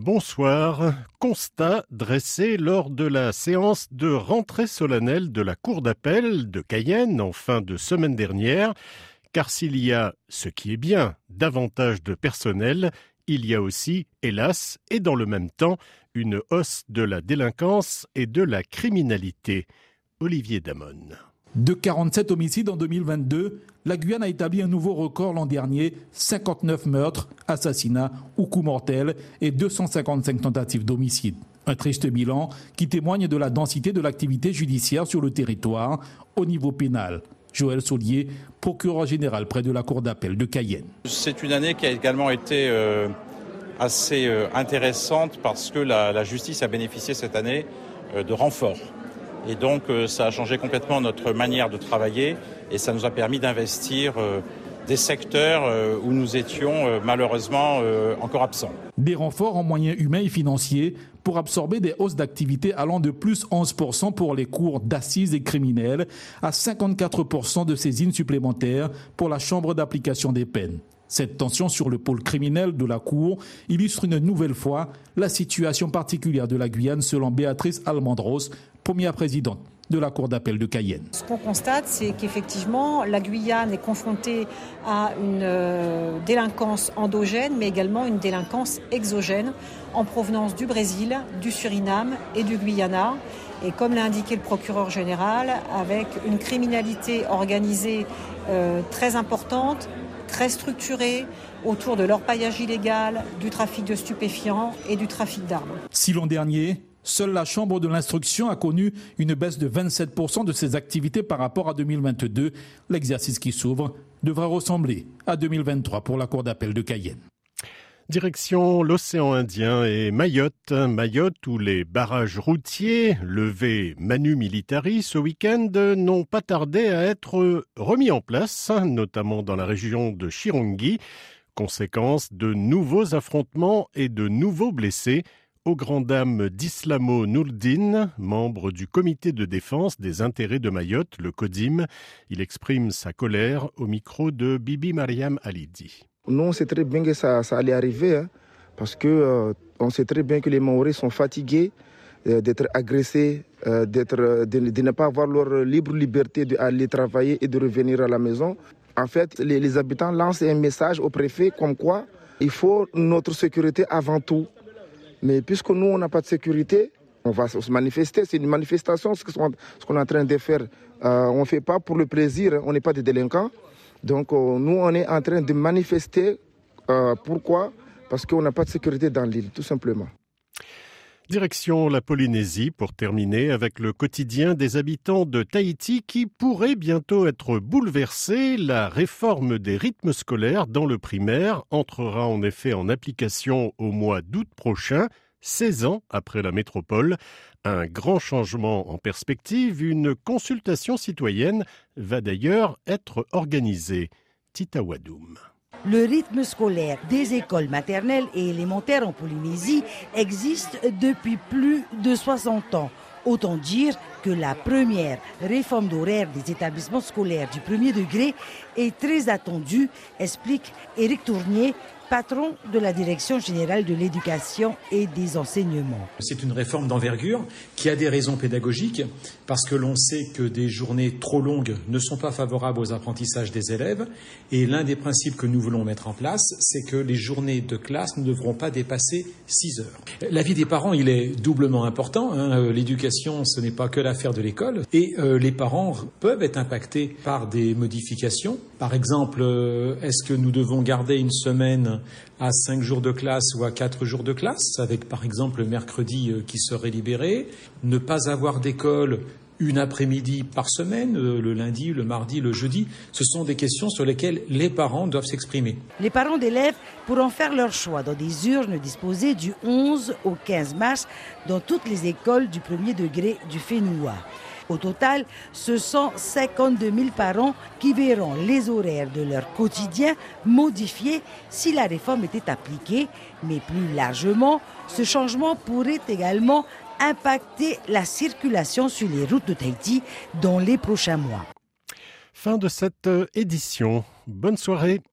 Bonsoir. Constat dressé lors de la séance de rentrée solennelle de la Cour d'appel de Cayenne en fin de semaine dernière. Car s'il y a, ce qui est bien, davantage de personnel, il y a aussi, hélas, et dans le même temps, une hausse de la délinquance et de la criminalité. Olivier Damon. De 47 homicides en 2022, la Guyane a établi un nouveau record l'an dernier, 59 meurtres, assassinats ou coups mortels et 255 tentatives d'homicide. Un triste bilan qui témoigne de la densité de l'activité judiciaire sur le territoire au niveau pénal. Joël Saulier, procureur général près de la Cour d'appel de Cayenne. C'est une année qui a également été euh, assez euh, intéressante parce que la, justice a bénéficié cette année euh, de renforts. Et donc, euh, ça a changé complètement notre manière de travailler et ça nous a permis d'investir euh, des secteurs euh, où nous étions malheureusement encore absents. Des renforts en moyens humains et financiers pour absorber des hausses d'activité allant de plus 11% pour les cours d'assises et criminels à 54% de saisines supplémentaires pour la Chambre d'application des peines. Cette tension sur le pôle criminel de la Cour illustre une nouvelle fois la situation particulière de la Guyane selon Béatrice Almandros, première présidente de la Cour d'appel de Cayenne. Ce qu'on constate, c'est qu'effectivement, la Guyane est confrontée à une euh, délinquance endogène, mais également une délinquance exogène en provenance du Brésil, du Suriname et du Guyana. Et comme l'a indiqué le procureur général, avec une criminalité organisée euh, très importante, très structurée, autour de l'orpaillage illégal, du trafic de stupéfiants et du trafic d'armes. Si l'an dernier, Seule la Chambre de l'instruction a connu une baisse de 27% de ses activités par rapport à 2022. L'exercice qui s'ouvre devra ressembler à 2023 pour la Cour d'appel de Cayenne. Direction l'océan Indien et Mayotte. Mayotte où les barrages routiers levés manu militari ce week-end n'ont pas tardé à être remis en place, notamment dans la région de Chirongi. Conséquence de nouveaux affrontements et de nouveaux blessés aux grandes dames d'Islamo Nourdine, membre du comité de défense des intérêts de Mayotte, le CODIM. Il exprime sa colère au micro de Bibi Mariam Alidi. Nous, on très bien que ça, allait arriver, hein, parce que euh, on sait très bien que les Maoris sont fatigués euh, d'être agressés, euh, de, ne pas avoir leur libre liberté d'aller travailler et de revenir à la maison. En fait, les habitants lancent un message au préfet comme quoi il faut notre sécurité avant tout. Mais puisque nous, on n'a pas de sécurité, on va se manifester. C'est une manifestation, ce qu'on est en train de faire. Euh, on ne fait pas pour le plaisir, on n'est pas des délinquants. Donc euh, nous, on est en train de manifester. Euh, pourquoi? Parce qu'on n'a pas de sécurité dans l'île, tout simplement. Direction la Polynésie pour terminer avec le quotidien des habitants de Tahiti qui pourrait bientôt être bouleversé. La réforme des rythmes scolaires dans le primaire entrera en effet en application au mois d'août prochain. 16 ans après la métropole. Un grand changement en perspective, une consultation citoyenne va d'ailleurs être organisée. Tita le rythme scolaire des écoles maternelles et élémentaires en Polynésie existe depuis plus de 60 ans. Autant dire que la première réforme d'horaire des établissements scolaires du premier degré est très attendue, explique Éric Tournier, patron de la Direction générale de l'éducation et des enseignements. C'est une réforme d'envergure qui a des raisons pédagogiques parce que l'on sait que des journées trop longues ne sont pas favorables aux apprentissages des élèves et l'un des principes que nous voulons mettre en place, c'est que les journées de classe ne devront pas dépasser 6 heures. La vie des parents, il est doublement important. Hein. L'éducation, ce n'est pas que l'affaire de l'école et euh, les parents peuvent être impactés par des modifications. Par exemple, euh, est-ce que nous devons garder une semaine à cinq jours de classe ou à quatre jours de classe, avec par exemple le mercredi euh, qui serait libéré, ne pas avoir d'école une après-midi par semaine, euh, le lundi, le mardi, le jeudi, ce sont des questions sur lesquelles les parents doivent s'exprimer. Les parents d'élèves pourront faire leur choix dans des urnes disposées du 11 au 15 mars dans toutes les écoles du premier degré du Fénoua. Au total, ce sont 52 000 parents qui verront les horaires de leur quotidien modifiés si la réforme était appliquée, mais plus largement, ce changement pourrait également impacter la circulation sur les routes de Tahiti dans les prochains mois. Fin de cette édition. Bonne soirée.